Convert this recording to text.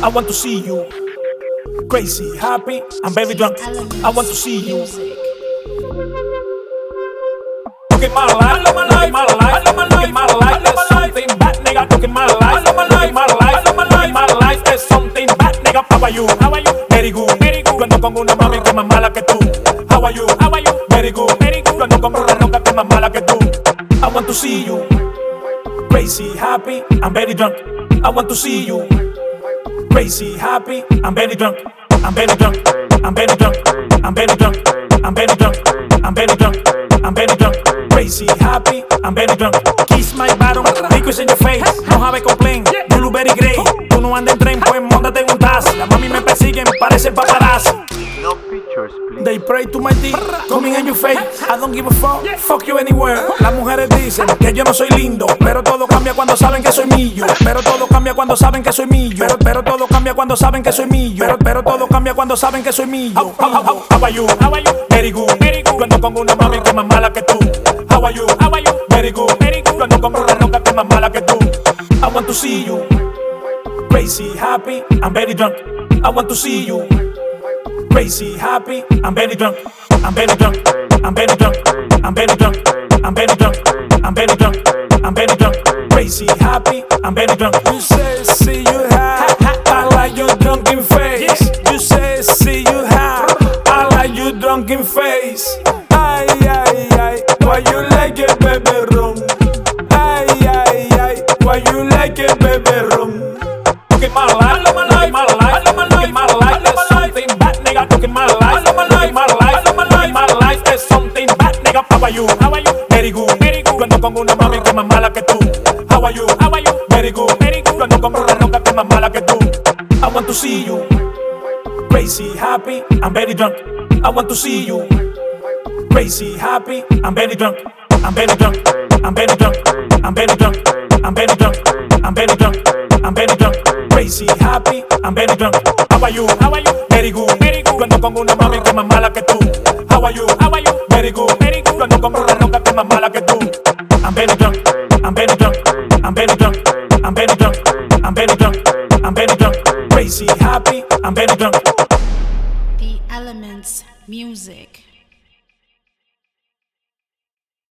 I want to see you. Crazy, happy, I'm very drunk. I want to see you. Look at my life, look at my life, look at my life. There's something bad, nigga. Look at my life, look at my life, look at my life. There's something bad, nigga. How are you? How are you? Very good, very good. Cuando con una mami que más mala que tú. How are you? How are you? Very good, very good. Cuando con una loca que más mala que tú. I want to see you. Crazy, happy, I'm very drunk. I want to see you. Crazy, happy, I'm very drunk. I'm very drunk. I'm very drunk. I'm very drunk. I'm very drunk. I'm very drunk. I'm very drunk. Crazy, happy, I'm very drunk. Kiss my bottom, liquor in your face. No have a complaint. Blueberry Grey. Tú no andas en tren, pues montate en un taxi. Las mami me persiguen, parece paparazzi. No pictures, please. They pray to my dick, coming in your face. I don't give a fuck, fuck you anywhere. Las mujeres dicen que yo no soy lindo, pero todo cambia cuando saben que soy millo. Pero todo cambia cuando saben que soy millo. Pero, pero todo cambia cuando saben que soy millo. Pero, pero todo cambia cuando saben que soy millo. How, how, how, how are you? How are you? Very good, very good. Cuando pongo una mami que es más mala que tú. How are you? How are you? Very good, very good. Cuando pongo una loca que es más mala que tú. I want to see you. Crazy, happy, I'm very drunk. I want to see you. Crazy, happy, I'm very drunk. I'm very drunk. I'm very drunk. I'm very drunk. I'm very drunk. I'm very drunk. I'm very drunk. Crazy, happy, I'm very drunk. You say, see you high. I like your drunken face. You say, see you high. I like your drunken face. Ay, ay, ay. Why you like it, baby rum? Ay, ay, ay. Why you At my life, look at my life, look at my life, there's something bad, nigga. Look at my life, look at my life, look at my life, there's something bad, nigga. How are you? How are you? Very good, very good. Cuando pongo una mami que más mala que tú. How are you? How are you? Very good, very good. Cuando pongo una loca que más mala que tú. I want to see you. Crazy, happy, I'm very drunk. I want to see you. Crazy, happy, I'm very drunk. I'm very drunk. I'm very drunk. Crazy, happy, I'm very drunk. How are you? How are you? Very good, very good. Cuando pongo una mami que más mala que tú. How are you? How are you? Very good, very good. Cuando pongo una loca que más mala que tú. I'm very drunk. I'm very drunk. I'm very drunk. I'm very drunk. I'm very drunk. I'm very drunk. Crazy, happy, I'm very drunk. The Elements Music.